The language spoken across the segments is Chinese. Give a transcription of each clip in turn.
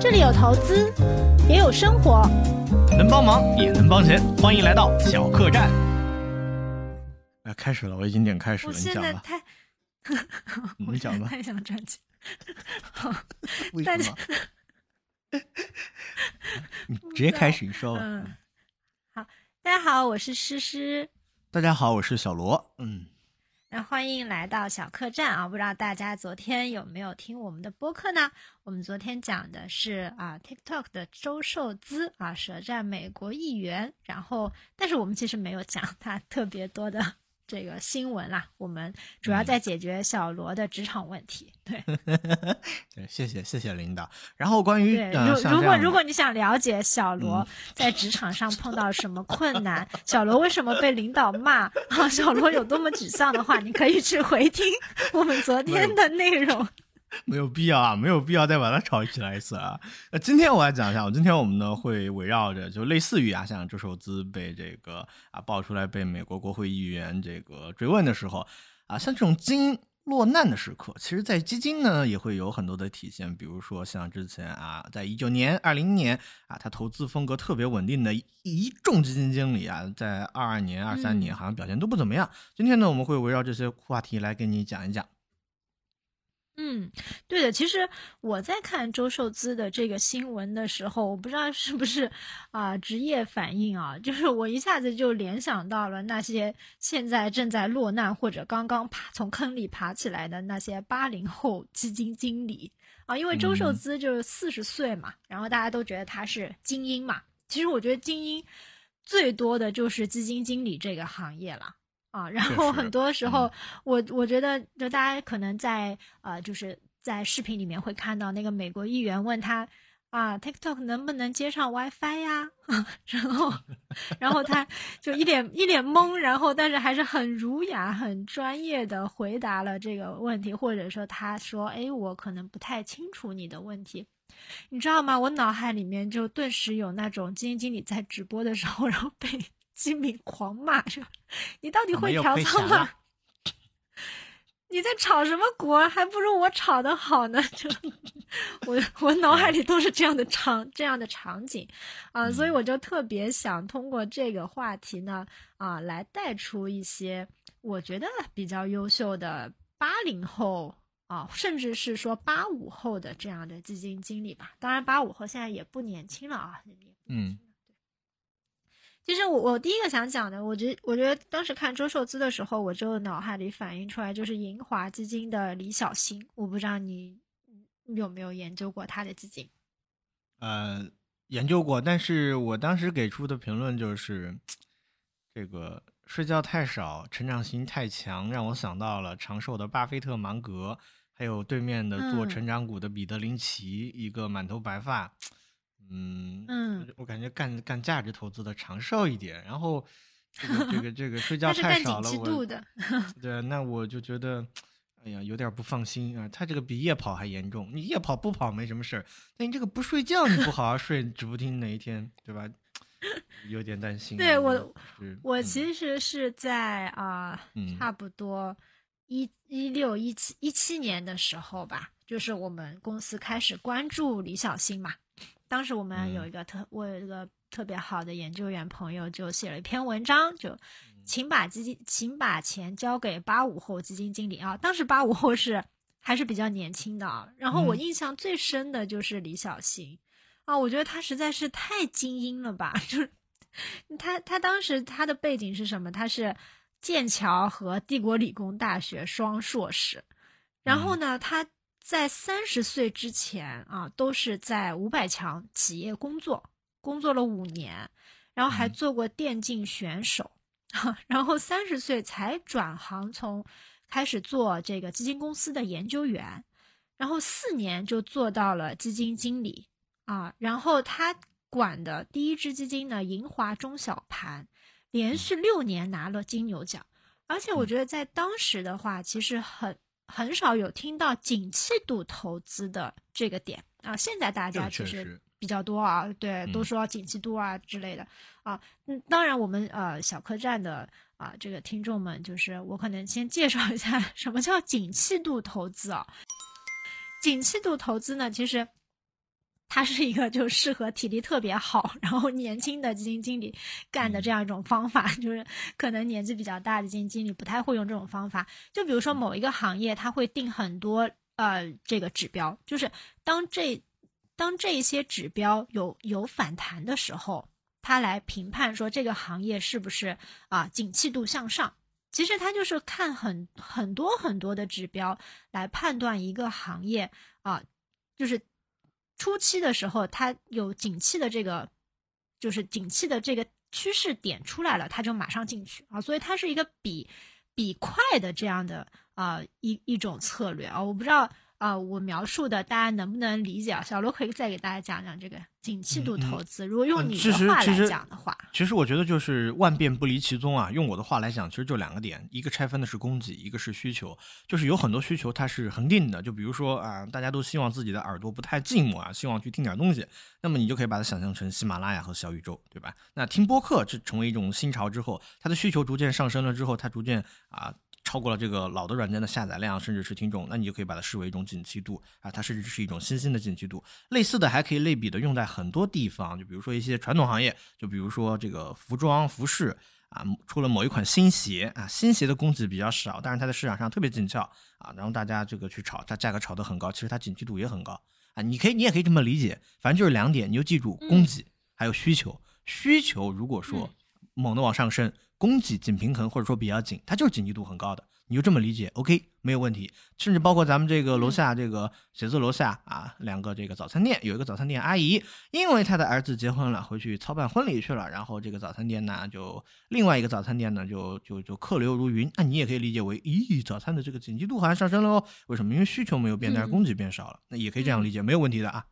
这里有投资，也有生活，能帮忙也能帮钱，欢迎来到小客栈。哎，开始了，我已经点开始了，我你讲吧。现在太，你讲吧 太想赚钱。好，为大什么？你直接开始，你说吧。嗯，好，大家好，我是诗诗，大家好，我是小罗。嗯，那欢迎来到小客栈啊！不知道大家昨天有没有听我们的播客呢？我们昨天讲的是啊，TikTok 的周受资啊，舌战美国议员，然后但是我们其实没有讲他特别多的这个新闻啦，我们主要在解决小罗的职场问题。对 对，谢谢谢谢领导。然后关于如如果如果你想了解小罗在职场上碰到什么困难，小罗为什么被领导骂啊，小罗有多么沮丧的话，你可以去回听我们昨天的内容。没有必要啊，没有必要再把它炒起来一次啊。那今天我来讲一下，我今天我们呢会围绕着就类似于啊，像周受资被这个啊爆出来被美国国会议员这个追问的时候啊，像这种精英落难的时刻，其实在基金呢也会有很多的体现，比如说像之前啊，在一九年、二零年啊，他投资风格特别稳定的一众基金经理啊，在二二年、二三年嗯好像表现都不怎么样。今天呢，我们会围绕这些话题来跟你讲一讲。嗯，对的。其实我在看周受资的这个新闻的时候，我不知道是不是啊、职业反应啊，就是我一下子就联想到了那些现在正在落难或者刚刚爬从坑里爬起来的那些八零后基金经理啊，因为周受嗯资就是四十岁嘛，然后大家都觉得他是精英嘛。其实我觉得精英最多的就是基金经理这个行业了。啊，然后很多时嗯候，我我觉得，就大家可能在呃，就是在视频里面会看到那个美国议员问他啊，TikTok 能不能接上 WiFi 呀？然后，然后他就一脸一脸懵，然后但是还是很儒雅、很专业的回答了这个问题，或者说他说，哎，我可能不太清楚你的问题。你知道吗？我脑海里面就顿时有那种基金经理在直播的时候，然后被基民狂骂，说 你到底会调仓吗？你在炒什么股啊？还不如我炒的好呢！就我我脑海里都是这样的场这样的场景啊，所以我就特别想通过这个话题呢啊，来带出一些我觉得比较优秀的八零后啊，甚至是说八五后的这样的基金经理吧。当然，八五后现在也不年轻了啊，嗯其实我我第一个想讲的，我觉我觉得当时看周受资的时候，我就脑海里反映出来就是银华基金的李小新，我不知道你你有没有研究过他的基金？呃，研究过，但是我当时给出的评论就是，这个睡觉太少，成长型太强，让我想到了长寿的巴菲特、芒格，还有对面的做嗯成长股的彼得林奇，一个满头白发，嗯嗯，我感觉干干价值投资的长寿一点，然后 这个这个这个睡觉太少了，我对，那我就觉得，哎呀，有点不放心啊。他这个比夜跑还严重，你夜跑不跑没什么事儿，但你这个不睡觉，你不好好睡，指不定哪一天，对吧？有点担心啊。对我我嗯其实是在啊、嗯差不多一一六一七一七年的时候吧，就是我们公司开始关注李小新嘛。当时我们有嗯一个特，我有一个特别好的研究员朋友，就写了一篇文章，就嗯请把基金，请把钱交给八五后基金经理啊。当时八五后是还是比较年轻的啊。然后我嗯印象最深的就是李小新啊，我觉得他实在是太精英了吧，就是他他当时他的背景是什么？他是剑桥和帝国理工大学双硕士，然后呢，他在三十岁之前啊，都是在五百强企业工作，工作了五年，然后还嗯。做过电竞选手，然后三十岁才转行从开始做这个基金公司的研究员，然后四年就做到了基金经理啊，然后他管的第一支基金呢，银华中小盘，连续六年拿了金牛奖，而且我觉得在当时的话，其实很很少有听到景气度投资的这个点啊。现在大家其实比较多啊，对，都嗯说景气度啊之类的啊。嗯，当然我们呃小客栈的啊这个听众们，就是我可能先介绍一下 什么叫景气度投资啊。景气度投资呢，其实。它是一个就适合体力特别好，然后年轻的基金经理干的这样一种方法，就是可能年纪比较大的基金经理不太会用这种方法。就比如说某一个行业，他会定很多呃这个指标，就是当这当这些指标有有反弹的时候，他来评判说这个行业是不是啊景气度向上。其实他就是看很很多很多的指标来判断一个行业啊，就是初期的时候，它有景气的这个，就是景气的这个趋势点出来了，它就马上进去啊，所以它是一个比比快的这样的啊一一种策略啊，我不知道。啊，我描述的大家能不能理解啊？小罗可以再给大家讲讲这个景气度投资。如果用你的话来讲的话，其实我觉得就是万变不离其宗啊。用我的话来讲，其实就两个点，一个拆分的是供给，一个是需求。就是有很多需求它是恒定的，就比如说啊，大家都希望自己的耳朵不太寂寞啊，希望去听点东西，那么你就可以把它想象成喜马拉雅和小宇宙，对吧？那听播客这成为一种新潮之后，它的需求逐渐上升了之后，它逐渐啊。超过了这个老的软件的下载量，甚至是听众，那你就可以把它视为一种景气度啊，它甚至是一种新兴的景气度。类似的还可以类比的用在很多地方，就比如说一些传统行业，就比如说这个服装服饰啊，出了某一款新鞋啊，新鞋的供给比较少，但是它在市场上特别紧俏啊，然后大家这个去炒，它价格炒得很高，其实它景气度也很高啊。你可以，你也可以这么理解，反正就是两点，你就记住供给还有需求。需求如果说猛地往上升。供给紧平衡或者说比较紧，它就是紧急度很高的，你就这么理解，OK，没有问题。甚至包括咱们这个楼下这个写字楼下啊，两个这个早餐店，有一个早餐店阿姨，因为她的儿子结婚了，回去操办婚礼去了，然后这个早餐店呢，就另外一个早餐店呢，就就就客流如云。那你也可以理解为，咦，早餐的这个紧急度好像上升了哦？为什么？因为需求没有变，但是供给变少了。那也可以这样理解，没有问题的啊。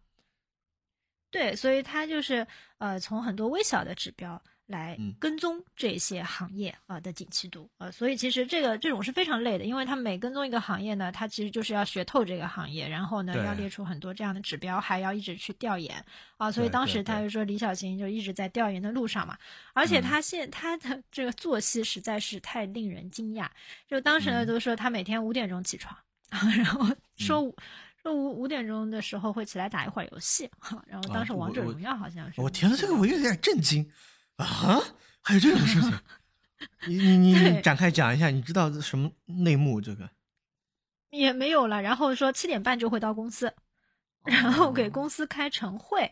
对，所以它就是呃，从很多微小的指标。来跟踪这些行业啊的景气度啊，所以其实这个这种是非常累的，因为他每跟踪一个行业呢，他其实就是要学透这个行业，然后呢要列出很多这样的指标，还要一直去调研啊。所以当时他就说李小琴就一直在调研的路上嘛，而且他现他的这个作息实在是太令人惊讶，就当时呢都说他每天五点钟起床，然后说说五五点钟的时候会起来打一会儿游戏，然后当时王者荣耀好像是。我听了这个我有点震惊。啊，还有这种事情？你你你展开讲一下，你知道什么内幕？这个也没有了。然后说七点半就会到公司，然后给公司开晨会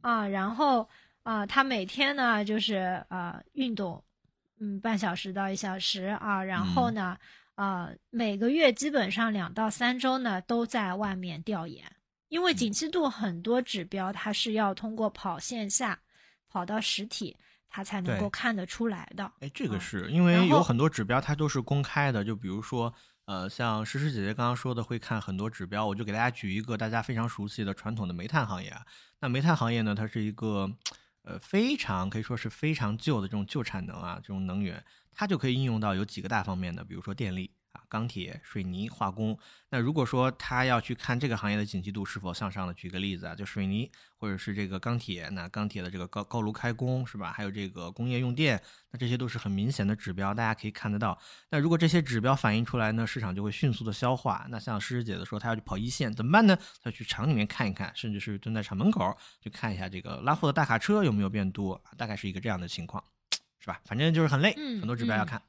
啊，然后啊，他每天呢就是啊运动，嗯，半小时到一小时啊，然后呢啊每个月基本上两到三周呢都在外面调研，因为景气度很多指标它是要通过跑线下跑到实体。他才能够看得出来的。哎，这个是因为有很多指标，它都是公开的。就比如说，呃，像诗诗姐姐刚刚说的，会看很多指标。我就给大家举一个大家非常熟悉的传统的煤炭行业啊。那煤炭行业呢，它是一个呃非常可以说是非常旧的这种旧产能啊，这种能源，它就可以应用到有几个大方面的，比如说电力。啊，钢铁、水泥、化工。那如果说他要去看这个行业的景气度是否向上的，举个例子啊，就水泥或者是这个钢铁，那钢铁的这个高高炉开工是吧？还有这个工业用电，那这些都是很明显的指标，大家可以看得到。那如果这些指标反映出来呢，市场就会迅速的消化。那像诗诗姐的说，她要去跑一线，怎么办呢？她去厂里面看一看，甚至是蹲在厂门口去看一下这个拉货的大卡车有没有变多，大概是一个这样的情况，是吧？反正就是很累，很多指标要看。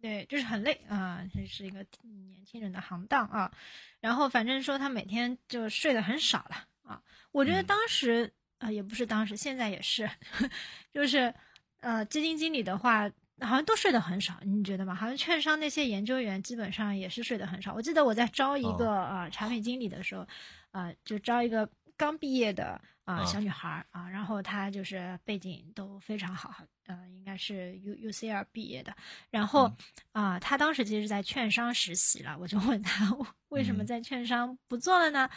对，就是很累啊，这是一个年轻人的行当啊。然后反正说他每天就睡得很少了啊。我觉得当时啊，也不是当时，现在也是，就是呃，基金经理的话好像都睡得很少，你觉得吗？好像券商那些研究员基本上也是睡得很少。我记得我在招一个啊产品经理的时候，啊，就招一个刚毕业的。啊，小女孩啊，然后她就是背景都非常好，呃，应该是 U U C L 毕业的。然后啊，她当时其实在券商实习了，我就问她 为什么在券商不做了呢？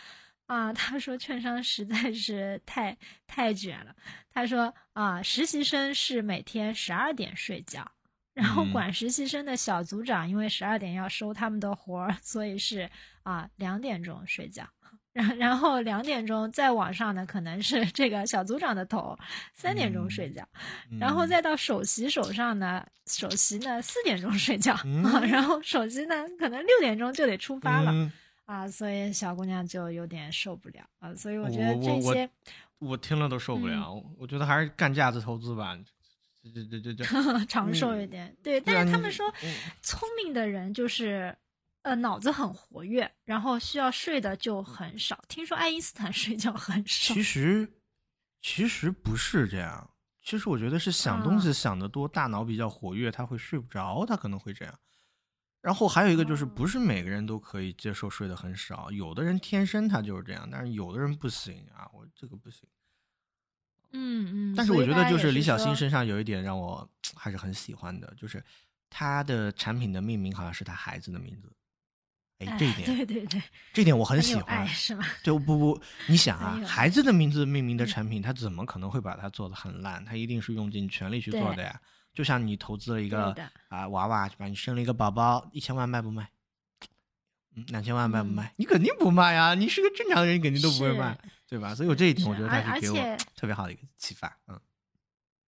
啊，她说券商实在是太太卷了。她说啊，实习生是每天十二点睡觉，然后管实习生的小组长因为十二点要收他们的活儿，所以是啊两点钟睡觉。然然后两点钟再往上呢，可能是这个小组长的头，三点钟睡觉，然后再到首席手上呢，首席呢四点钟睡觉，啊然后首席呢可能六点钟就得出发了，啊，所以小姑娘就有点受不了啊，所以我觉得这些我听了都受不了，我觉得还是干价值投资吧。这这这这这，长寿一点，对，但是他们说嗯聪明的人就是。呃，脑子很活跃，然后需要睡的就很少。听说爱因斯坦 睡觉很少其。实其实不是这样。其实我觉得是想东西想得多，大脑比较活跃，他会睡不着，他可能会这样。然后还有一个就是，哦不是每个人都可以接受睡得很少，有的人天生他就是这样，但是有的人不行啊，我这个不行。嗯嗯。但是我觉得就是李小说新身上有一点让我 还是很喜欢的，就是他的产品的命名好像是他孩子的名字。这一点，对对对，这点我很喜欢。是吗？就不不，你想啊孩子的名字命名的嗯产品，他怎么可能会把它做的很烂？他一定是用尽全力去做的呀。就像你投资了一个啊娃娃，对吧你生了一个宝宝，一千万卖不卖？嗯，两千万卖不嗯卖？你肯定不卖呀！你是个正常人，你肯定都不会卖，对吧？所以我这一点，我觉得他是给我特别好的一个启发。嗯，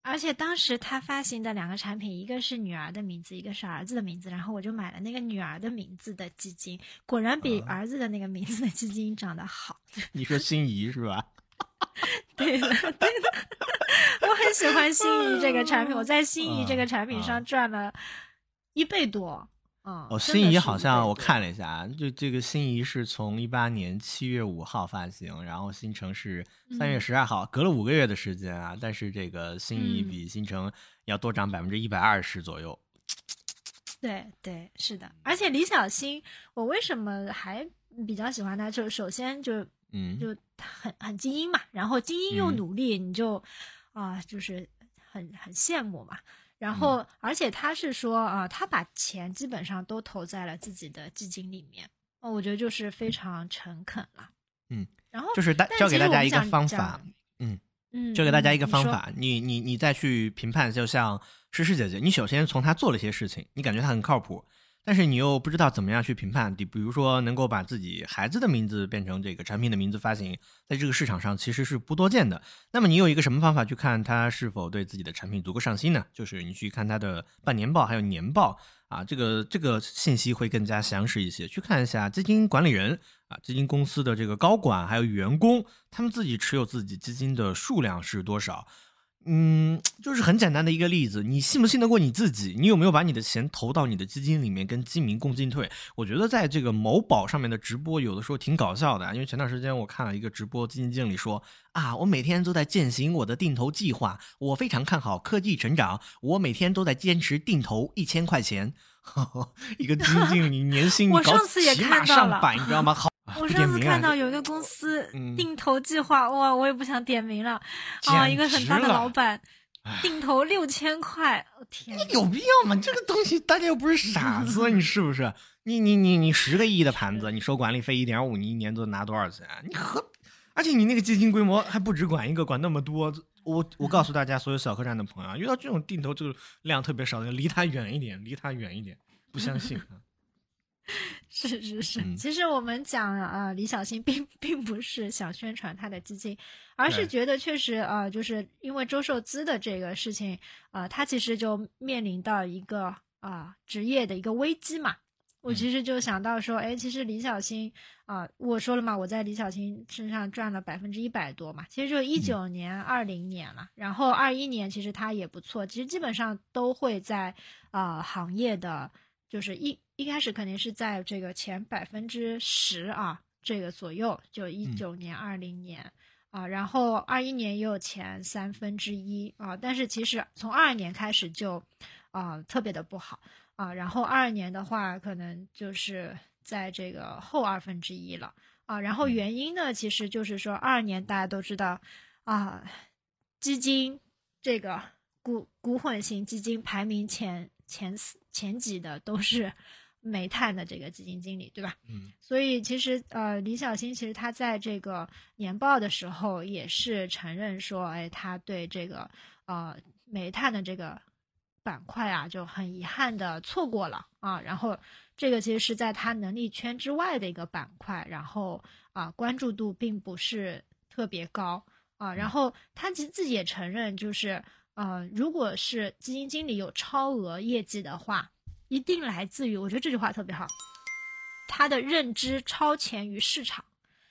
而且当时他发行的两个产品，一个是女儿的名字，一个是儿子的名字，然后我就买了那个女儿的名字的基金，果然比啊儿子的那个名字的基金长得好。你说心仪是吧？对的，对的，我很喜欢心仪这个产品，我在心仪这个产品啊上赚了一倍多。嗯，哦，心仪好像我看了一下啊，就这个心仪是从一八年七月五号发行，然后新城是三月嗯十二号，隔了五个月的时间啊。但是这个心仪嗯比新城要多涨百分之一百二十左右。对对，是的。而且李小新，我为什么还比较喜欢他？就首先就嗯，就很很精英嘛，然后精英又嗯努力，你就啊、就是很很羡慕嘛。然嗯后，而且他是说啊、他把钱基本上都投在了自己的基金里面，哦，我觉得就是非常诚恳了。嗯，然后就是大教给大家一个方法，嗯，嗯，教给大家一个方法，你你你再去评判，就像诗诗姐姐，你首先从她做了一些事情，你感觉她很靠谱，但是你又不知道怎么样去评判，比比如说能够把自己孩子的名字变成这个产品的名字发行，在这个市场上其实是不多见的。那么你有一个什么方法去看他是否对自己的产品足够上心呢？就是你去看他的半年报还有年报啊，这个这个信息会更加详实一些。去看一下基金管理人啊，基金公司的这个高管还有员工，他们自己持有自己基金的数量是多少。嗯，就是很简单的一个例子，你信不信得过你自己？你有没有把你的钱投到你的基金里面，跟基民共进退？我觉得在这个某宝上面的直播，有的时候挺搞笑的，因为前段时间我看了一个直播，基金经理说啊，我每天都在践行我的定投计划，我非常看好科技成长，我每天都在坚持定投一千块钱。一个基金经理年薪我搞上次也起看到了码上百，你知道吗？好，啊我上次看到有一个公司嗯定投计划，哇，我也不想点名了啊，一个很大的老板定投六千块，我天你，有必要吗？这个东西大家又不是傻子，你是不是？你你你你十个亿的盘子，你收管理费一点五，你一年都拿多少钱？你何？而且你那个基金规模还不止管一个，管那么多。我我告诉大家，所有小客栈的朋友啊，遇到这种定投这个量特别少的，离他远一点，离他远一点。不相信啊？是是是，嗯。其实我们讲啊、呃李小新并并不是想宣传他的基金，而是觉得确实呃，就是因为周受资的这个事情，呃，他其实就面临到一个啊、职业的一个危机嘛。我嗯。其实就想到说，哎，其实李小新啊、我说了嘛，我在李小新身上赚了百分之一百多嘛，其实就一九年、二零年了，然后二一年其实他也不错，其实基本上都会在啊、行业的。就是一一开始肯定是在这个前百分之十啊，这个左右，就一九年、二零年、啊，然后二一年也有前三分之一啊，但是其实从二二年开始就啊特别的不好啊，然后二二年的话可能就是在这个后二分之一了啊，然后原因呢，其实就是说二二年大家都知道啊，基金这个股股混型基金排名前前四前几的都是煤炭的这个基金经理，对吧？嗯所以其实呃，李小新其实他在这个年报的时候也是承认说，哎，他对这个呃煤炭的这个板块啊就很遗憾的错过了啊。然后这个其实是在他能力圈之外的一个板块，然后啊关注度并不是特别高啊。然后他其实自己也承认，就是呃，如果是基金经理有超额业绩的话，一定来自于我觉得这句话特别好。他的认知超前于市场。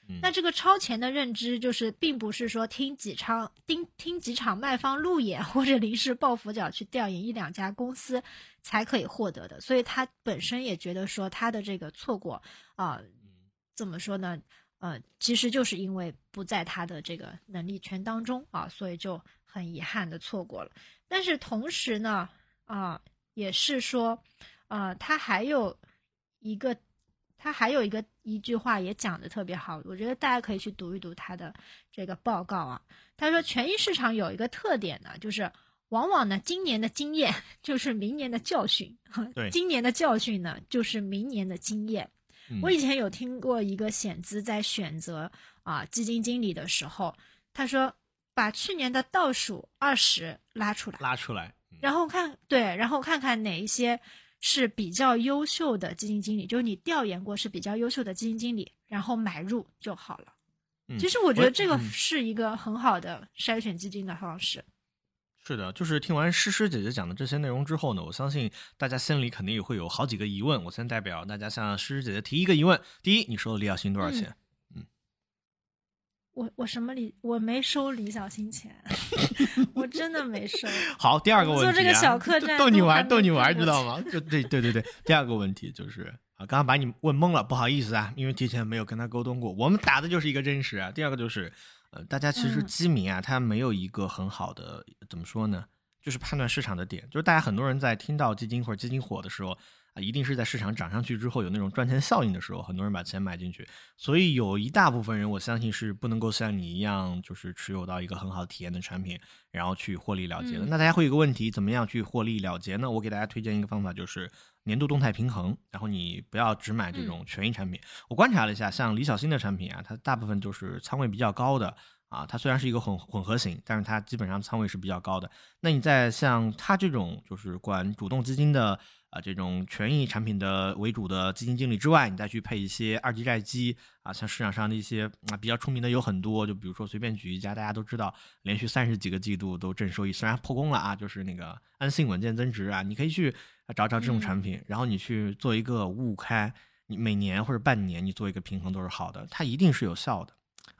嗯那这个超前的认知，就是并不是说听几场听听几场卖方路演或者临时抱佛脚去调研一两家公司才可以获得的。所以他本身也觉得说他的这个错过啊、怎么说呢？呃，其实就是因为不在他的这个能力圈当中啊，所以就很遗憾的错过了。但是同时呢，啊、也是说，呃，他还有一个，他还有一个一句话也讲的特别好，我觉得大家可以去读一读他的这个报告啊。他说，权益市场有一个特点呢，就是往往呢，今年的经验 就是明年的教训，对今年的教训呢就是明年的经验。嗯我以前有听过一个险资在选择啊、基金经理的时候，他说把去年的倒数二十拉出来，拉出来，嗯然后看对，然后看看哪一些是比较优秀的基金经理，就是你调研过是比较优秀的基金经理，然后买入就好了。嗯其实我觉得这个嗯是一个很好的筛选基金的方式。是的，就是听完诗诗姐姐讲的这些内容之后呢，我相信大家心里肯定也会有好几个疑问。我先代表大家向诗诗姐姐提一个疑问：第一，你说的李小新多少钱？我我什么理我没收李小新钱，我真的没收。好，第二个问题、啊，做这个小客栈逗你玩，逗你玩，知道吗？就对对对对，第二个问题就是啊，刚刚把你问懵了，不好意思啊，因为提前没有跟他沟通过，我们打的就是一个真实啊。第二个就是，呃，大家其实嗯基民啊，他没有一个很好的怎么说呢？就是判断市场的点，就是大家很多人在听到基金或者基金火的时候啊，一定是在市场涨上去之后有那种赚钱效应的时候，很多人把钱买进去。所以有一大部分人，我相信是不能够像你一样，就是持有到一个很好体验的产品，然后去获利了结的。嗯那大家会有个问题，怎么样去获利了结呢？我给大家推荐一个方法，就是年度动态平衡。然后你不要只买这种权益产品。我观察了一下，像李小新的产品啊，它大部分就是仓位比较高的。啊，它虽然是一个混混合型，但是它基本上仓位是比较高的。那你在像它这种就是管主动基金的啊这种权益产品的为主的基金经理之外，你再去配一些二级债基啊，像市场上的一些啊比较出名的有很多，就比如说随便举一家大家都知道，连续三十几个季度都正收益，虽然破功了啊，就是那个安信稳健增值啊，你可以去找找这种产品，然后你去做一个五五开，你每年或者半年你做一个平衡都是好的，它一定是有效的。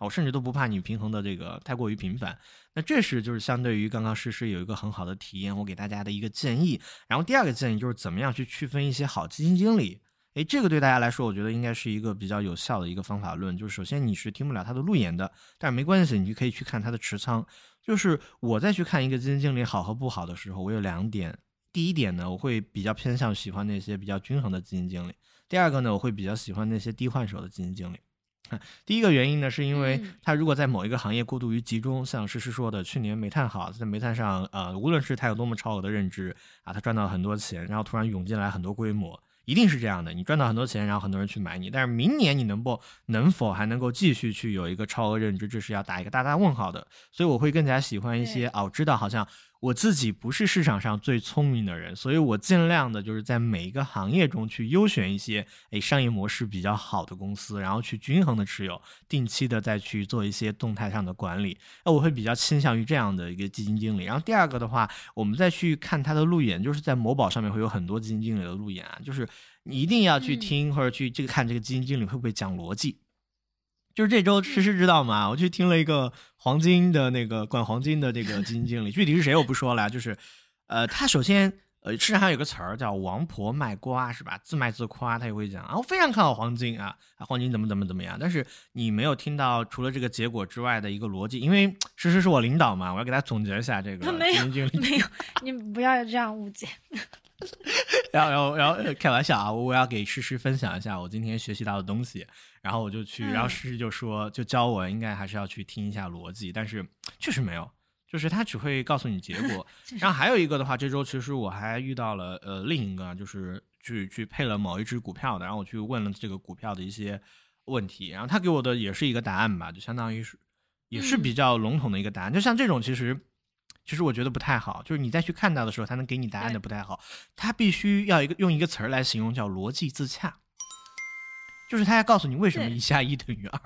我甚至都不怕你平衡的这个太过于频繁。那这是就是相对于刚刚诗诗有一个很好的体验，我给大家的一个建议。然后第二个建议就是怎么样去区分一些好基金经理。诶，这个对大家来说，我觉得应该是一个比较有效的一个方法论。就是首先你是听不了他的路演的，但是没关系，你就可以去看他的持仓。就是我再去看一个基金经理好和不好的时候，我有两点。第一点呢，我会比较偏向喜欢那些比较均衡的基金经理。第二个呢，我会比较喜欢那些低换手的基金经理。第一个原因呢，是因为嗯它如果在某一个行业过度于集中，像诗诗说的，去年煤炭好，在煤炭上，呃，无论是它有多么超额的认知啊，它赚到了很多钱，然后突然涌进来很多规模，一定是这样的。你赚到很多钱，然后很多人去买你，但是明年你能不能否还能够继续去有一个超额认知，这是要打一个大大问号的。所以我会更加喜欢一些对哦，知道好像我自己不是市场上最聪明的人，所以我尽量的就是在每一个行业中去优选一些诶商业模式比较好的公司，然后去均衡的持有，定期的再去做一些动态上的管理。那我会比较倾向于这样的一个基金经理。然后第二个的话，我们再去看他的路演，就是在某宝上面会有很多基金经理的路演啊，就是你一定要去嗯听或者去这个看这个基金经理会不会讲逻辑。就是这周诗诗知道吗？我去听了一个黄金的那个管黄金的这个基金经理，具体是谁我不说了，就是，呃，他首先呃市场上有个词儿叫“王婆卖瓜”是吧？自卖自夸，他也会讲啊，我非常看好黄金啊，啊黄金怎么怎么怎么样，但是你没有听到除了这个结果之外的一个逻辑，因为诗诗是我领导嘛，我要给他总结一下这个 没有基金经理 没有，你不要这样误解。然后，然后，然后呃开玩笑啊！我我要给诗诗分享一下我今天学习到的东西，然后我就去，然后嗯诗诗就说，就教我应该还是要去听一下逻辑，但是确实没有，就是他只会告诉你结果。然后还有一个的话，这周其实我还遇到了呃另一个啊，就是去去配了某一只股票的，然后我去问了这个股票的一些问题，然后他给我的也是一个答案吧，就相当于是也是比嗯较笼统的一个答案。就像这种其实。其实我觉得不太好，就是你再去看到的时候，他能给你答案的不太好，他必须要一个用一个词儿来形容，叫逻辑自洽，就是他要告诉你为什么一加一等于二，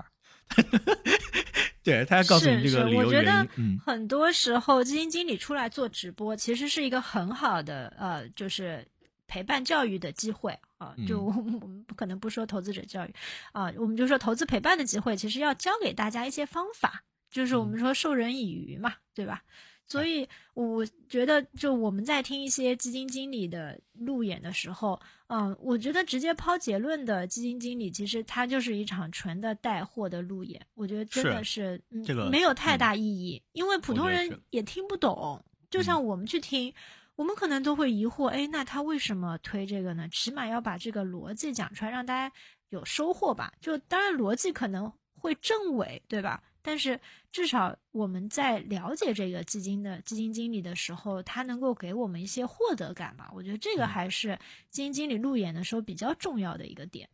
对他要告诉你这个理由我觉得原因，嗯，很多时候，基金经理出来做直播，其实是一个很好的呃，就是陪伴教育的机会啊，就我们不可能不说投资者教育啊，我们就说投资陪伴的机会，其实要教给大家一些方法，就是我们说授人以渔嘛，对吧？所以我觉得，就我们在听一些基金经理的路演的时候，嗯，我觉得直接抛结论的基金经理，其实他就是一场纯的带货的路演。我觉得真的是，这个没有太大意义，因为普通人也听不懂。就像我们去听，我们可能都会疑惑，哎，那他为什么推这个呢？起码要把这个逻辑讲出来，让大家有收获吧。就当然逻辑可能会正伪，对吧？但是至少我们在了解这个基金的基金经理的时候，他能够给我们一些获得感吧？我觉得这个还是基金经理路演的时候比较重要的一个点。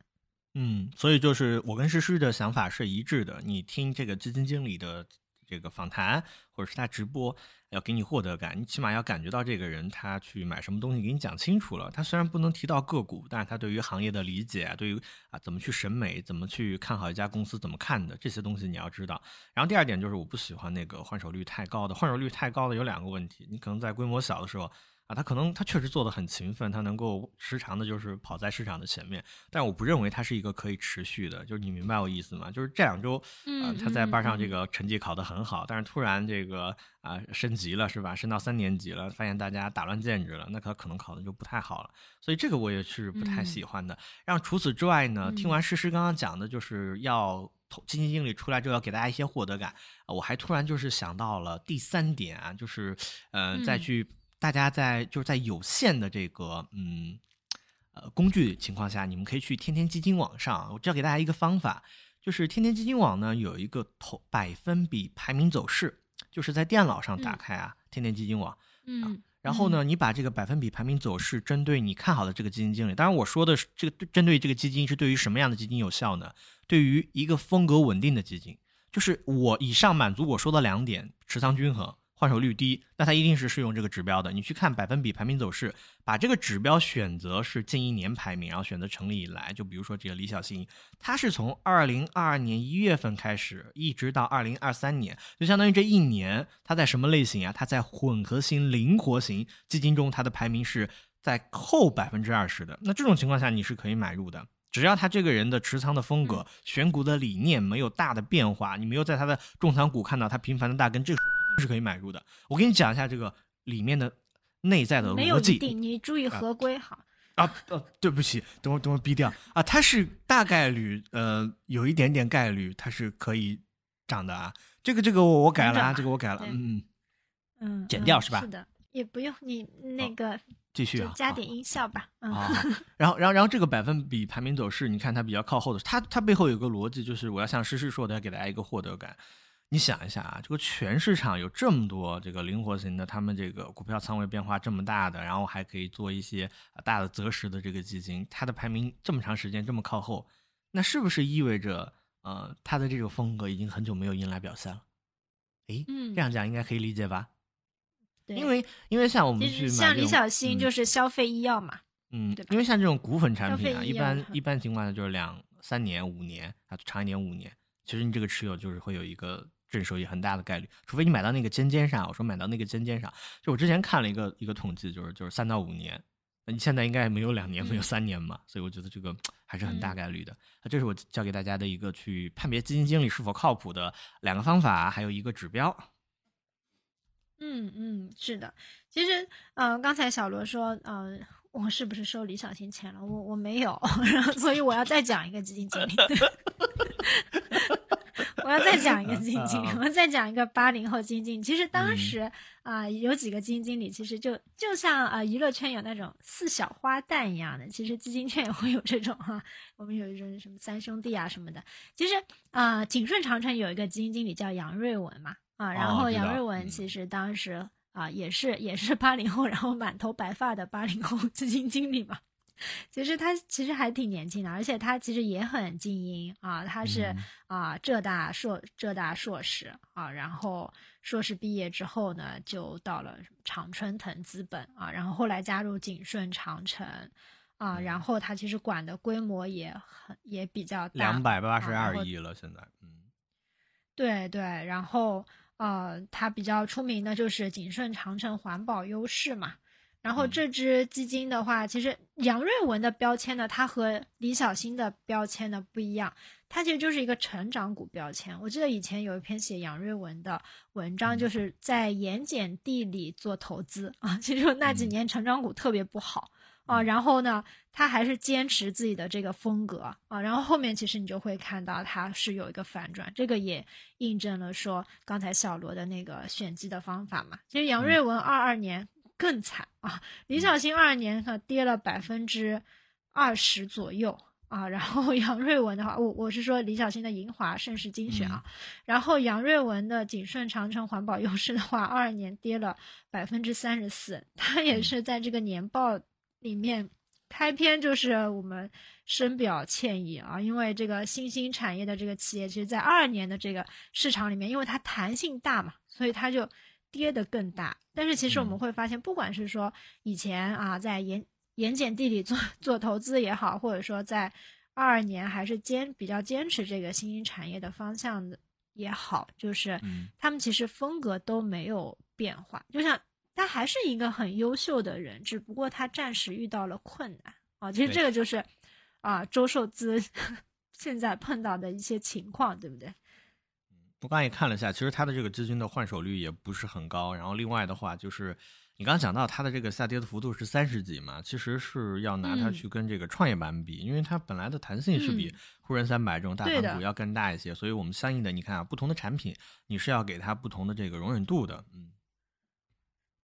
嗯，所以就是我跟诗诗的想法是一致的。你听这个基金经理的这个访谈，或者是他直播。要给你获得感，你起码要感觉到这个人他去买什么东西给你讲清楚了。他虽然不能提到个股，但是他对于行业的理解，对于啊怎么去审美，怎么去看好一家公司，怎么看的这些东西你要知道。然后第二点就是我不喜欢那个换手率太高的，换手率太高的有两个问题，你可能在规模小的时候。啊，他可能他确实做的很勤奋，他能够时常的就是跑在市场的前面，但我不认为他是一个可以持续的，就是你明白我意思吗？就是这两周，啊，他在班上这个成绩考得很好，但是突然这个啊升级了是吧？升到三年级了，发现大家打乱建制了，那他可能考的就不太好了，所以这个我也是不太喜欢的。然后除此之外呢，听完诗诗刚刚讲的，就是要基金经理出来之后要给大家一些获得感，我还突然就是想到了第三点啊，就是呃再去。大家在就是在有限的这个嗯呃工具情况下，你们可以去天天基金网上。我教给大家一个方法，就是天天基金网呢有一个投百分比排名走势，就是在电脑上打开啊，天天基金网，嗯，然后呢，你把这个百分比排名走势针对你看好的这个基金经理，当然我说的是这个针对这个基金是对于什么样的基金有效呢？对于一个风格稳定的基金，就是我以上满足我说的两点，持仓均衡。换手率低，那它一定是适用这个指标的。你去看百分比排名走势，把这个指标选择是近一年排名，然后选择成立以来，就比如说这个李小新，他是从二零二二年一月份开始，一直到二零二三年，就相当于这一年，他在什么类型啊？他在混合型、灵活型基金中，它的排名是在后百分之二十的。那这种情况下，你是可以买入的，只要他这个人的持仓的风格、选股的理念没有大的变化，你没有在他的重仓股看到他频繁的大跟，这个。是可以买入的。我给你讲一下这个里面的内在的逻辑。你注意合规哈。啊呃，对不起，等会等会逼掉啊。它是大概率，呃，有一点点概率它是可以涨的啊。这个这个我我改了啊，这个我改了，嗯嗯，减掉是吧？是的，也不用你那个继续加点音效吧。啊，然后然后然后这个百分比排名走势，你看它比较靠后的，它它背后有个逻辑，就是我要像诗诗说的，要给大家一个获得感。你想一下啊，这个全市场有这么多这个灵活型的，他们这个股票仓位变化这么大的，然后还可以做一些大的择时的这个基金，它的排名这么长时间这么靠后，那是不是意味着呃它的这种风格已经很久没有迎来表现了？诶，嗯，这样讲应该可以理解吧？对，因为因为像我们去像李小新就是消费医药嘛，嗯，对因为像这种股份产品啊，一般一般情况下就是两三年、五年啊，长一点五年，其实你这个持有就是会有一个。正收益很大的概率，除非你买到那个尖尖上。我说买到那个尖尖上，就我之前看了一个一个统计，就是就是三到五年。那你现在应该没有两年，没有三年嘛？所以我觉得这个还是很大概率的。那这是我教给大家的一个去判别基金经理是否靠谱的两个方法，还有一个指标。嗯嗯，是的。其实，嗯，刚才小罗说，嗯，我是不是收李小新钱了？我我没有，然后所以我要再讲一个基金经理。我要再讲一个基金经理，我要再讲一个八零后基金经理。其实当时啊，有几个基金经理，其实就就像啊，娱乐圈有那种四小花旦一样的，其实基金圈也会有这种哈。我们有一种什么三兄弟啊什么的。其实啊，景顺长城有一个基金经理叫杨瑞文嘛啊，然后杨瑞文其实当时啊也是也是八零后，然后满头白发的八零后基金经理嘛。其实他其实还挺年轻的，而且他其实也很精英啊，他是啊浙大硕浙大硕士啊，然后硕士毕业之后呢，就到了常春藤资本啊，然后后来加入景顺长城啊，然后他其实管的规模也很也比较大，两百八十二亿了现在，嗯，对对，然后呃，他比较出名的就是景顺长城环保优势嘛。然后嗯。这只基金的话，其实杨瑞文的标签呢，它和李小新的标签呢不一样，它其实就是一个成长股标签。我记得以前有一篇写杨瑞文的文章，嗯。就是在盐碱地里做投资啊，其实那几嗯。年成长股特别不好啊，嗯。然后呢，他还是坚持自己的这个风格啊，然后后面其实你就会看到他是有一个反转，这个也印证了说刚才小罗的那个选基的方法嘛。其实杨嗯。瑞文二二年更惨啊，李小新二二年可跌了百分之二十左右。啊，然后 杨瑞文的话，我我是说李小新的银华盛世精选啊，然后杨瑞文的景顺长城环保优势的话，二二年跌了百分之三十四，他也嗯是在这个年报里面开篇就是我们深表歉意啊，因为这个新兴产业的这个企业，其实在二二年的这个市场里面，因为它弹性大嘛，所以它就跌得更大。但是其实我们嗯会发现，不管是说以前啊在盐盐碱地里做做投资也好，或者说在二二年还是坚比较坚持这个新兴产业的方向的也好，就是嗯他们其实风格都没有变化，就像他还是一个很优秀的人，只不过他暂时遇到了困难啊。其实这个就是啊，周受资 现在碰到的一些情况，对不对？我刚才也看了一下，其实它的这个基金的换手率也不是很高。然后另外的话，就是你刚刚讲到它的这个下跌的幅度是三十几嘛，其实是要拿它嗯。去跟这个创业板比，因为它本来的弹性是比嗯。沪深三百这种大盘股要更大一些，所以我们相应的你看啊，不同的产品你是要给它不同的这个容忍度的，嗯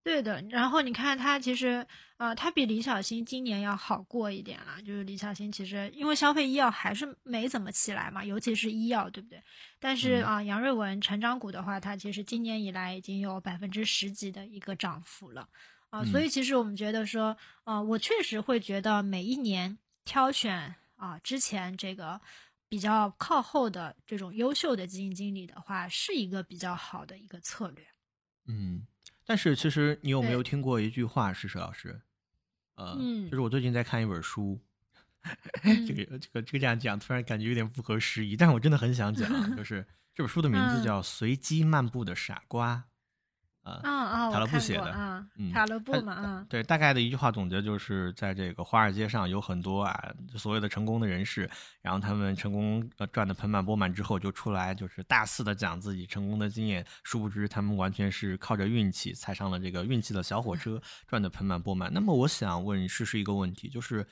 对的，然后你看他其实，呃，他比李小新今年要好过一点了。就是李小新其实因为消费医药还是没怎么起来嘛，尤其是医药，对不对？但是嗯啊、杨瑞文成长股的话，它其实今年以来已经有百分之十几的一个涨幅了啊、所嗯以其实我们觉得说，啊、我确实会觉得每一年挑选啊、之前这个比较靠后的这种优秀的基金经理的话，是一个比较好的一个策略。嗯。但是其实你有没有。听过一句话，施舍老师？呃，嗯。就是我最近在看一本书，嗯。这个这个这个这样讲，突然感觉有点不合时宜，但是我真的很想讲啊，就是这本书的名字嗯。叫《随机漫步的傻瓜》，啊、啊啊，塔勒布写的过啊，嗯塔勒布他嘛啊，对，大概的一句话总结就是，在这个华尔街上有很多啊所谓的成功的人士，然后他们成功呃赚的盆满钵满之后，就出来就是大肆的讲自己成功的经验，殊不知他们完全是靠着运气踩上了这个运气的小火车，赚的盆满钵满。那么我想问试试一个问题，就是。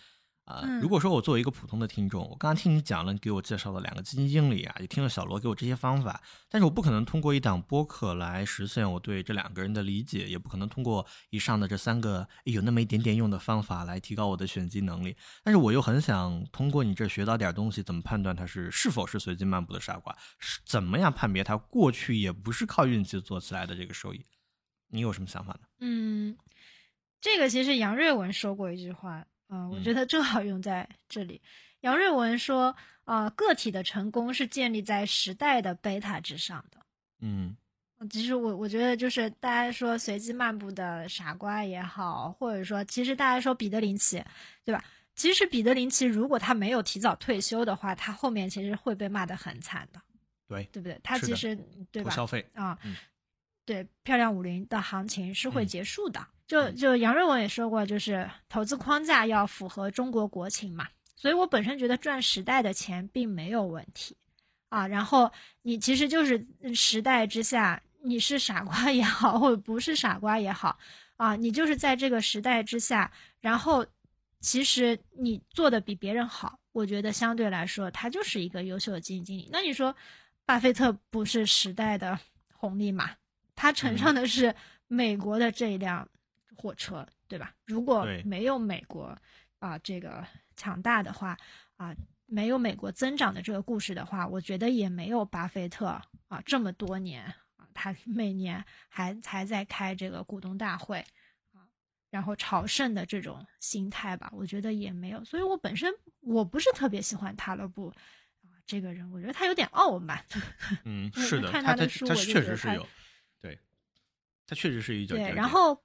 啊、嗯如果说我作为一个普通的听众，我刚刚听你讲了，给我介绍了两个基金经理啊，也听了小罗给我这些方法，但是我不可能通过一档播客来实现我对这两个人的理解，也不可能通过以上的这三个有那么一点点用的方法来提高我的选基能力。但是我又很想通过你这学到点东西，怎么判断他是是否是随机漫步的傻瓜？是怎么样判别他过去也不是靠运气做起来的这个收益？你有什么想法呢？嗯，这个其实杨瑞文说过一句话，嗯、我嗯觉得正好用在这里。杨瑞文说，啊、个体的成功是建立在时代的贝塔之上的。嗯其实我我觉得就是大家说随机漫步的傻瓜也好，或者说其实大家说彼得林奇，对吧？其实彼得林奇如果他没有提早退休的话，他后面其实会被骂得很惨的，对，对不对？他其实对吧？消费，啊，嗯对，漂亮五零的行情是会嗯结束的。就嗯就杨瑞文也说过，就是投资框架要符合中国国情嘛。所以我本身觉得赚时代的钱并没有问题啊。然后你其实就是嗯时代之下，你是傻瓜也好，或者不是傻瓜也好啊，你就是在这个时代之下，然后其实你做的比别人好，我觉得相对来说，他就是一个优秀的基金经理。那你说，巴菲特不是时代的红利马，他乘上的是美国的这一辆火车，对吧？如果没有美国啊、这个强大的话啊、没有美国增长的这个故事的话，我觉得也没有巴菲特啊这么多年啊，他每年还还在开这个股东大会啊，然后朝圣的这种心态吧，我觉得也没有。所以我本身我不是特别喜欢塔勒布啊这个人，我觉得他有点傲慢。嗯，是的，看他的书我就他确觉得他实是有，对，他确实是一种对，然后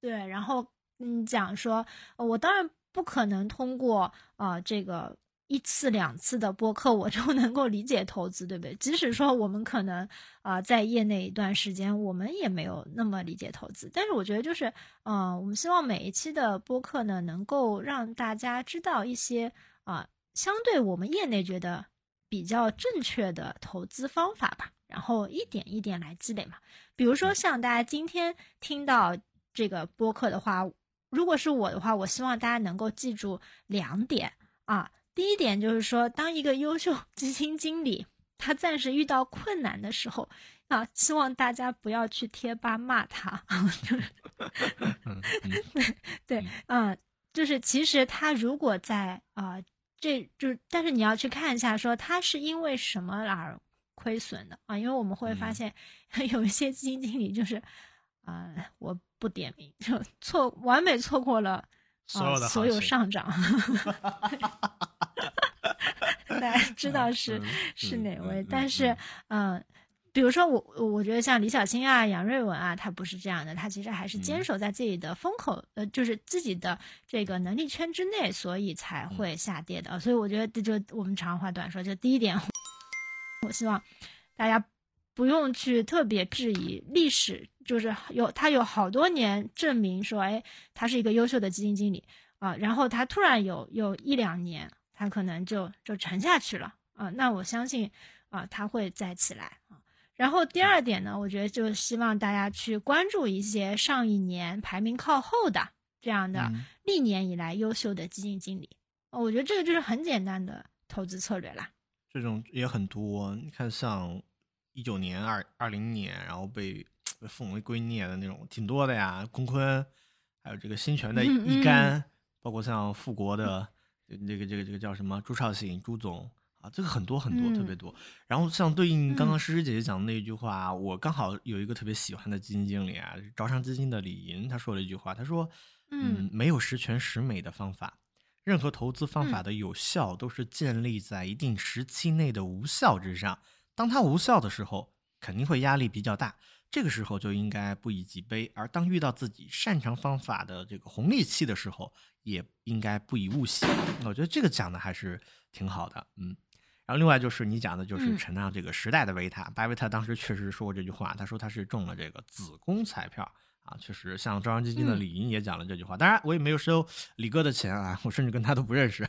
对，然后嗯讲说，呃我当然不可能通过呃这个一次两次的播客我就 能够理解投资，对不对？即使说我们可能啊、在业内一段时间，我们也没有那么理解投资，但是我觉得就是，嗯、我们希望每一期的播客呢，能够让大家知道一些啊、相对我们业内觉得比较正确的投资方法吧，然后一点一点来积累嘛。比如说像大家今天听到这个播客的话，如果是我的话，我希望大家能够记住两点。啊。第一点就是说，当一个优秀 基金经理他暂时遇到困难的时候啊，希望大家不要去贴吧骂他，就是嗯嗯。对，嗯，就是其实他如果在啊、这就是，但是你要去看一下，说他是因为什么而亏损的啊？因为我们会发嗯现 有一些基金经理就是，啊、我不点名，就错完美错过了所有的啊、所有上涨。大家知道是、嗯是哪位？嗯但是，嗯、比如说我，我觉得像李小青啊、杨瑞文啊，他不是这样的，他其实还是坚嗯守在自己的风口，呃，就是自己的这个能力圈之内，所以才嗯会下跌的。所以我觉得，这就我们长话短说，就第一点，我希望大家不用去特别质疑历史，就是有他有好多年证明说，哎，他是一个优秀的基金经理啊，然后他突然有有一两年，他可能就就沉下去了啊，那我相信啊，他会再起来啊。然后第二点呢，我觉得就希望大家去关注一些上一年排名靠后的这样的嗯历年以来优秀的基金经理。哦，我觉得这个就是很简单的投资策略啦。这种也很多。你看，像一九年、二二零年，然后被被奉为圭臬的那种，挺多的呀。龚坤，还有这个新泉的嗯一干，包括像富国的这个这个这个叫什么朱少醒朱总啊，这个很多很多，嗯特别多。然后像对应刚刚嗯诗诗姐姐讲的那一句话，我刚好有一个特别喜欢的基金经理啊，招商基金的李银，他说了一句话，他说：“嗯没有十全十美的方法，任何投资方法嗯的有效都是建立在一定时期内的无效之上。当它无效的时候，肯定会压力比较大，这个时候就应该不以己悲；而当遇到自己擅长方法的这个红利期的时候，也应该不以物喜。我觉得这个讲的还是挺好的，嗯。然后另外就是你讲的，就是嗯乘上这个时代的维塔，巴菲特当时确实说过这句话，他说他是中了这个子宫彩票啊，确实像招商基金的嗯李银也讲了这句话。当然我也没有收李哥的钱啊，我甚至跟他都不认识。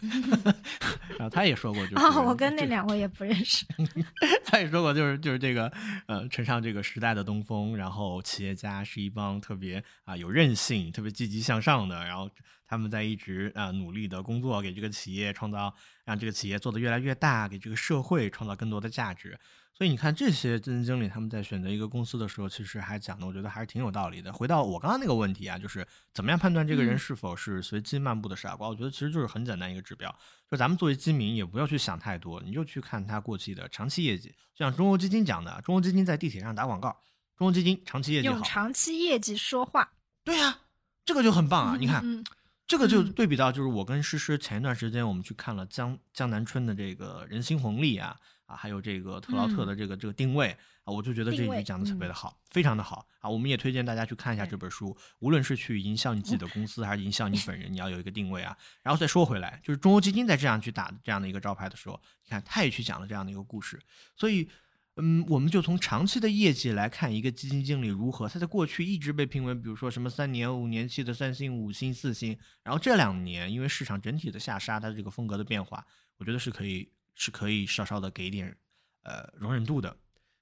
然后他也说过，就是、啊、我跟那两位也不认识。他也说过，就是就是这个呃，乘上这个时代的东风，然后企业家是一帮特别啊、有韧性、特别积极向上的，然后他们在一直啊、努力的工作，给这个企业创造，让这个企业做得越来越大，给这个社会创造更多的价值。所以你看，这些基金经理他们在选择一个公司的时候，其实还讲的，我觉得还是挺有道理的。回到我刚刚那个问题啊，就是怎么样判断这个人嗯是否是随机漫步的傻瓜？我觉得其实就是很简单一个指标，就咱们作为基民也不要去想太多，你就去看他过去的长期业绩。就像中欧基金讲的，中欧基金在地铁上打广告，中欧基金长期业绩好，用长期业绩说话。对呀、这个就很棒啊！你看，嗯，这个就嗯对比到，就是我跟诗诗前一段时间我们去看了江江南春的这个人心红利啊啊，还有这个特劳特的这个、这个定位啊，我就觉得这一句讲的特别嗯的好，非常的好啊！我们也推荐大家去看一下这本书，无论是去营销你自己的 公司，还是营销你本人，你要有一个定位啊。然后再说回来，就是中欧基金在这样去打这样的一个招牌的时候，你看他也去讲了这样的一个故事，所以。嗯，我们就从长期的业绩来看，一个基金经理如何。他在过去一直被评为，比如说什么三年、五年期的三星、五星、四星，然后这两年因为市场整体的下杀，它这个风格的变化，我觉得是可以是可以稍稍的给一点呃容忍度的。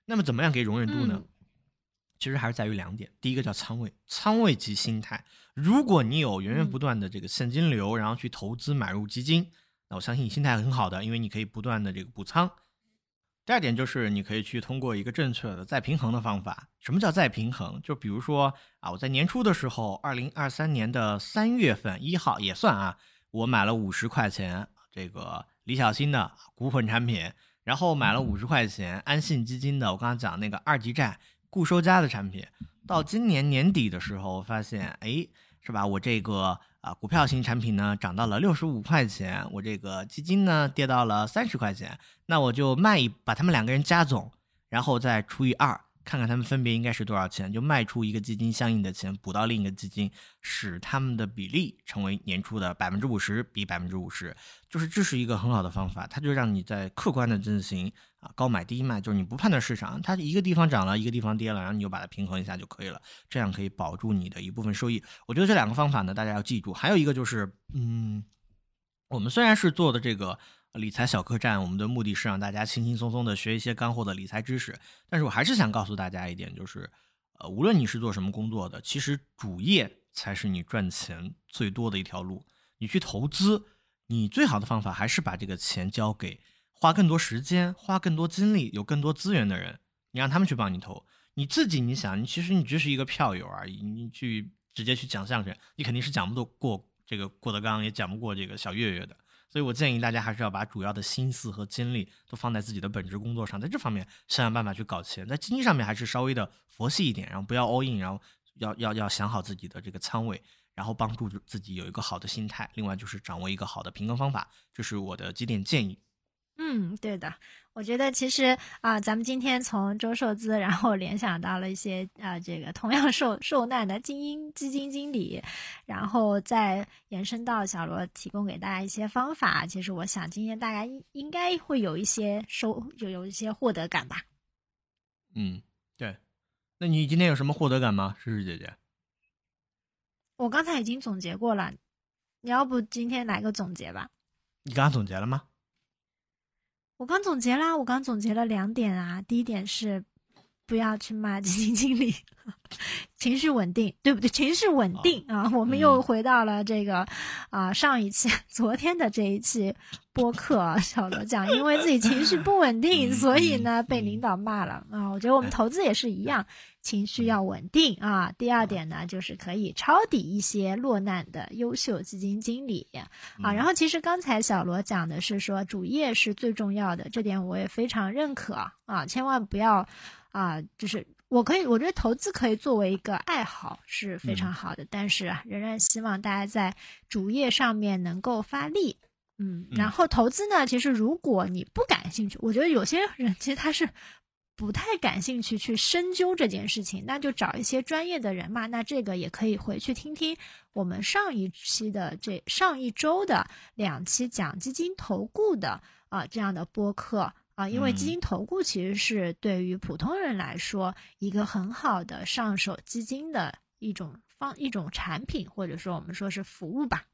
那么怎么样给容忍度呢？嗯其实还是在于两点，第一个叫仓位，仓位及心态。如果你有源源不断的这个现金流，然后去投资买入基金，那我相信你心态很好的，因为你可以不断的这个补仓。第二点就是你可以去通过一个正确的再平衡的方法。什么叫再平衡？就比如说啊，我在年初的时候，二零二三年的三月份一号也算啊，我买了五十块钱这个李小新的股混产品，然后买了五十块钱安信基金的，我刚刚讲那个二级债固收加的产品。到今年年底的时候，发现，哎，是吧？我这个啊股票型产品呢涨到了六十五块钱，我这个基金呢跌到了三十块钱，那我就卖一把他们两个人加总，然后再除以二，看看他们分别应该是多少钱，就卖出一个基金相应的钱，补到另一个基金，使他们的比例成为年初的百分之五十比百分之五十，就是这是一个很好的方法，它就让你在客观的进行啊高买低卖，就是你不判断市场，它一个地方涨了，一个地方跌了，然后你就把它平衡一下就可以了，这样可以保住你的一部分收益。我觉得这两个方法呢，大家要记住。还有一个就是，嗯，我们虽然是做的这个。理财小客栈，我们的目的是让大家轻轻松松的学一些干货的理财知识。但是我还是想告诉大家一点，就是，呃，无论你是做什么工作的，其实主业才是你赚钱最多的一条路。你去投资，你最好的方法还是把这个钱交给花更多时间、花更多精力、有更多资源的人，你让他们去帮你投。你自己，你想，你其实你只是一个票友而已。你去直接去讲相声，你肯定是讲不过这个郭德纲，也讲不过这个小岳岳的。所以我建议大家还是要把主要的心思和精力都放在自己的本职工作上，在这方面想想办法去搞钱，在经济上面还是稍微的佛系一点，然后不要 all in，然后要要要想好自己的这个仓位，然后帮助自己有一个好的心态。另外就是掌握一个好的平衡方法，这是我的几点建议。嗯，对的，我觉得其实啊，咱们今天从周寿资，然后联想到了一些啊，这个同样受受难的精英基金经理，然后再延伸到小罗提供给大家一些方法。其实我想今天大家应应该会有一些收，有有一些获得感吧。嗯，对。那你今天有什么获得感吗，诗诗姐姐？我刚才已经总结过了，你要不今天来个总结吧？你刚刚总结了吗？我刚总结啦，我刚总结了两点啊。第一点是，不要去骂基金经理，情绪稳定，对不对？情绪稳定啊，我们又回到了这个啊上一期 昨天的这一期播客，小罗讲，因为自己情绪不稳定，所以呢被领导骂了啊。我觉得我们投资也是一样。情绪要稳定啊！第二点呢，就是可以抄底一些落难的优秀基金经理啊。然后，其实刚才小罗讲的是说主业是最重要的，这点我也非常认可啊。千万不要啊，就是我可以，我觉得投资可以作为一个爱好是非常好的，但是仍然希望大家在主业上面能够发力。嗯，然后投资呢，其实如果你不感兴趣，我觉得有些人其实他是。不太感兴趣去深究这件事情，那就找一些专业的人嘛。那这个也可以回去听听我们上一期的这上一周的两期讲基金投顾的啊这样的播客啊，因为基金投顾其实是对于普通人来说一个很好的上手基金的一种方一种产品，或者说我们说是服务吧。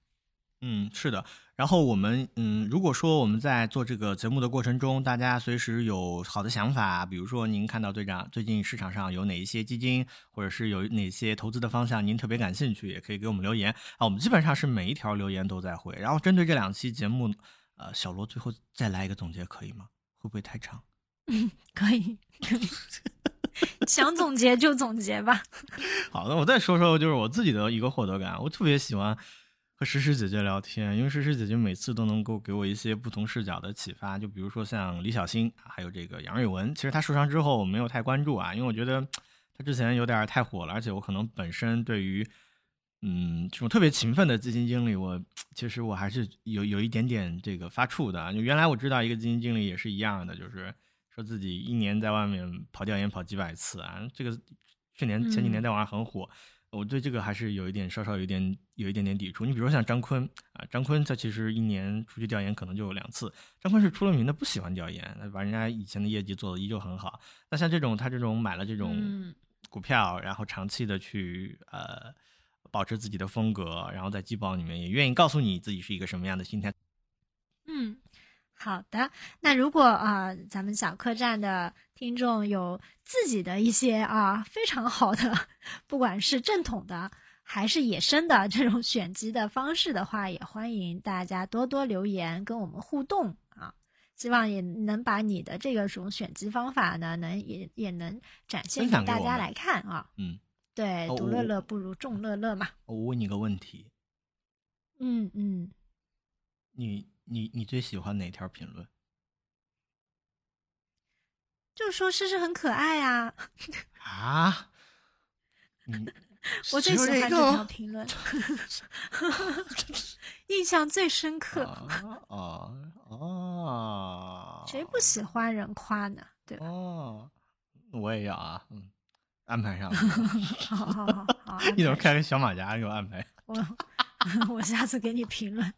嗯，是的。然后我们，嗯，如果说我们在做这个节目的过程中，大家随时有好的想法，比如说您看到队长最近市场上有哪一些基金，或者是有哪些投资的方向您特别感兴趣，也可以给我们留言啊。我们基本上是每一条留言都在回。然后针对这两期节目，呃，小罗最后再来一个总结，可以吗？会不会太长？嗯，可以，想总结就总结吧。好，的我再说说，就是我自己的一个获得感，我特别喜欢。和诗诗姐姐聊天，因为诗诗姐姐每次都能够给我一些不同视角的启发。就比如说像李小星，还有这个杨瑞文。其实他受伤之后我没有太关注啊，因为我觉得 他之前有点太火了，而且我可能本身对于嗯这种特别勤奋的基金经理，我 其实我还是有有一点点这个发怵的。就原来我知道一个基金经理也是一样的，就是说自己一年在外面跑调研跑几百次啊。这个去年前几年在网上很火。我对这个还是有一点稍稍有一点有一点点抵触。你比如说像张坤啊，张坤他其实一年出去调研可能就有两次。张坤是出了名的不喜欢调研，把人家以前的业绩做的依旧很好。那像这种他这种买了这种股票，然后长期的去呃保持自己的风格，然后在季报里面也愿意告诉你自己是一个什么样的心态。嗯。好的，那如果啊，咱们小客栈的听众有自己的一些啊非常好的，不管是正统的还是野生的这种选集的方式的话，也欢迎大家多多留言跟我们互动啊。希望也能把你的这个种选集方法呢，能也也能展现给大家来看啊。嗯，对，独乐乐不如众乐乐嘛。我问你个问题。嗯嗯。你。你你最喜欢哪条评论？就说诗诗很可爱啊！啊，我最喜欢这条 评论，印象最深刻。哦哦，谁不喜欢人夸呢？对吧？哦，我也要啊，嗯，安排上。好好好好，一会儿开个小马甲给我安排。我我下次给你评论。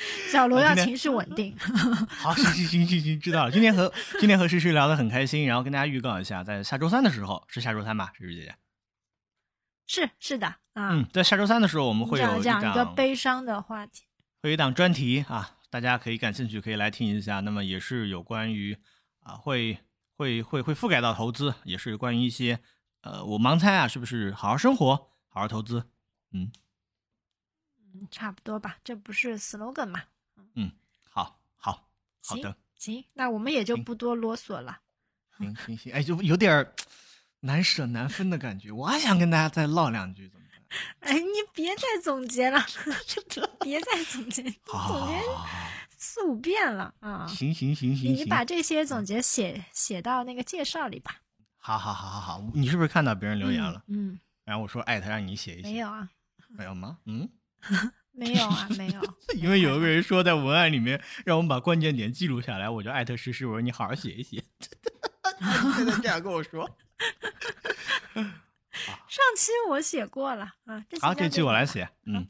小罗要情绪稳定，好，行行行行行，知道了。今天和今天和诗诗聊得很开心，然后跟大家预告一下，在下周三的时候是下周三吧，诗诗姐姐。是是的啊，嗯，在下周三的时候我们会有讲一讲一个悲伤的话题。会有一档专题啊，大家可以感兴趣可以来听一下。那么也是有关于啊，会会会会覆盖到投资，也是关于一些呃，我盲猜啊，是不是好好生活，好好投资？嗯，嗯，差不多吧，这不是 slogan 嘛？嗯好好好的，行，那我们也就不多啰嗦了。行行行，哎，就有点儿难舍难分的感觉。我还想跟大家再唠两句，怎么办？哎，你别再总结了，别再总结，好好好总结四五遍了啊！行行行你行行，你把这些总结写写到那个介绍里吧。好好好好好，你是不是看到别人留言了？嗯？嗯，然后我说艾特让你写一写，没有啊，没有吗？嗯。没有啊，没有。因为有一个人说在文案里面让我们把关键点记录下来，我就艾特诗诗，我说你好好写一写。现在这样跟我说，上期我写过了啊，这期。我来写。嗯，